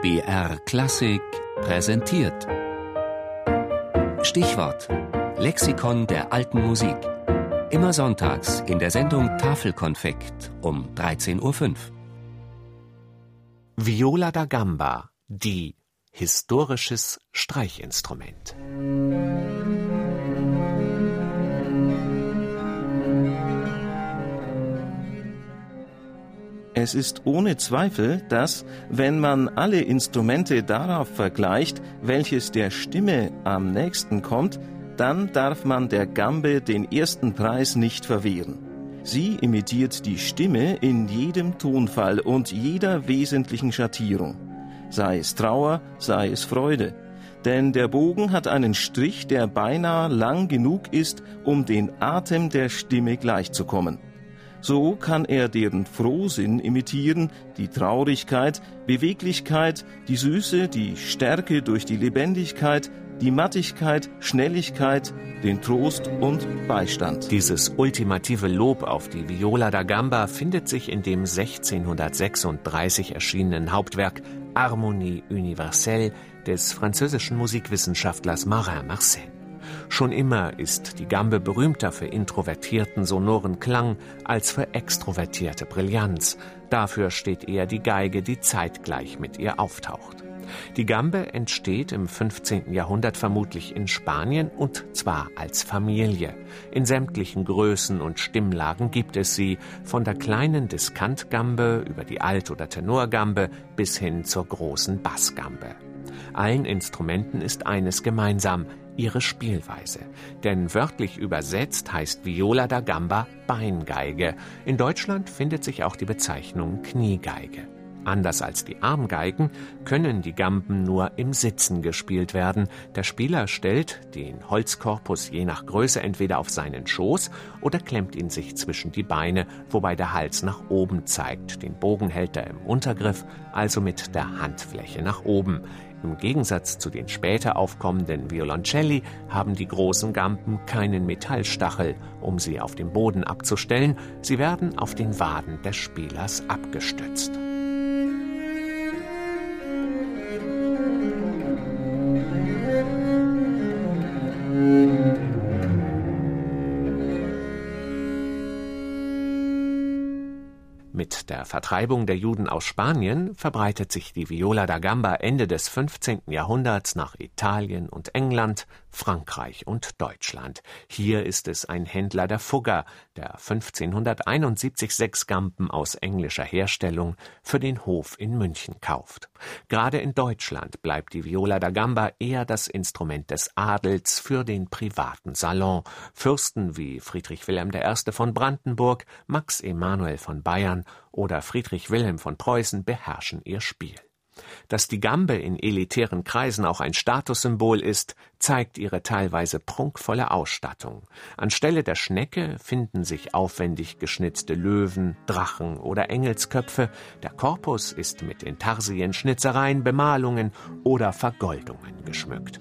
BR Klassik präsentiert. Stichwort: Lexikon der alten Musik. Immer sonntags in der Sendung Tafelkonfekt um 13.05 Uhr. Viola da Gamba, die historisches Streichinstrument. Es ist ohne Zweifel, dass, wenn man alle Instrumente darauf vergleicht, welches der Stimme am nächsten kommt, dann darf man der Gambe den ersten Preis nicht verwehren. Sie imitiert die Stimme in jedem Tonfall und jeder wesentlichen Schattierung. Sei es Trauer, sei es Freude. Denn der Bogen hat einen Strich, der beinahe lang genug ist, um den Atem der Stimme gleichzukommen. So kann er deren Frohsinn imitieren, die Traurigkeit, Beweglichkeit, die Süße, die Stärke durch die Lebendigkeit, die Mattigkeit, Schnelligkeit, den Trost und Beistand. Dieses ultimative Lob auf die Viola da Gamba findet sich in dem 1636 erschienenen Hauptwerk Harmonie universelle des französischen Musikwissenschaftlers Marin Marcel. Schon immer ist die Gambe berühmter für introvertierten sonoren Klang als für extrovertierte Brillanz. Dafür steht eher die Geige, die zeitgleich mit ihr auftaucht. Die Gambe entsteht im 15. Jahrhundert vermutlich in Spanien und zwar als Familie. In sämtlichen Größen und Stimmlagen gibt es sie, von der kleinen Diskantgambe über die Alt- oder Tenorgambe bis hin zur großen Bassgambe. Allen Instrumenten ist eines gemeinsam, ihre Spielweise. Denn wörtlich übersetzt heißt Viola da Gamba Beingeige. In Deutschland findet sich auch die Bezeichnung Kniegeige. Anders als die Armgeigen können die Gamben nur im Sitzen gespielt werden. Der Spieler stellt den Holzkorpus je nach Größe entweder auf seinen Schoß oder klemmt ihn sich zwischen die Beine, wobei der Hals nach oben zeigt. Den Bogen hält er im Untergriff, also mit der Handfläche nach oben. Im Gegensatz zu den später aufkommenden Violoncelli haben die großen Gampen keinen Metallstachel, um sie auf dem Boden abzustellen, sie werden auf den Waden des Spielers abgestützt. Mit der Vertreibung der Juden aus Spanien verbreitet sich die Viola da Gamba Ende des 15. Jahrhunderts nach Italien und England, Frankreich und Deutschland. Hier ist es ein Händler der Fugger, der 1571 sechs Gampen aus englischer Herstellung für den Hof in München kauft. Gerade in Deutschland bleibt die Viola da Gamba eher das Instrument des Adels für den privaten Salon. Fürsten wie Friedrich Wilhelm I. von Brandenburg, Max Emanuel von Bayern oder Friedrich Wilhelm von Preußen beherrschen ihr Spiel. Dass die Gambe in elitären Kreisen auch ein Statussymbol ist, zeigt ihre teilweise prunkvolle Ausstattung. Anstelle der Schnecke finden sich aufwendig geschnitzte Löwen, Drachen oder Engelsköpfe. Der Korpus ist mit Intarsien, Schnitzereien, Bemalungen oder Vergoldungen geschmückt.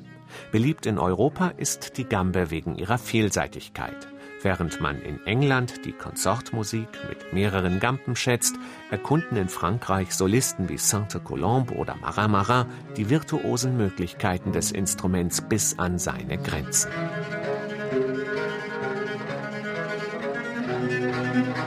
Beliebt in Europa ist die Gambe wegen ihrer Vielseitigkeit. Während man in England die Konsortmusik mit mehreren Gampen schätzt, erkunden in Frankreich Solisten wie Sainte-Colombe oder Marin Marin die virtuosen Möglichkeiten des Instruments bis an seine Grenzen. Musik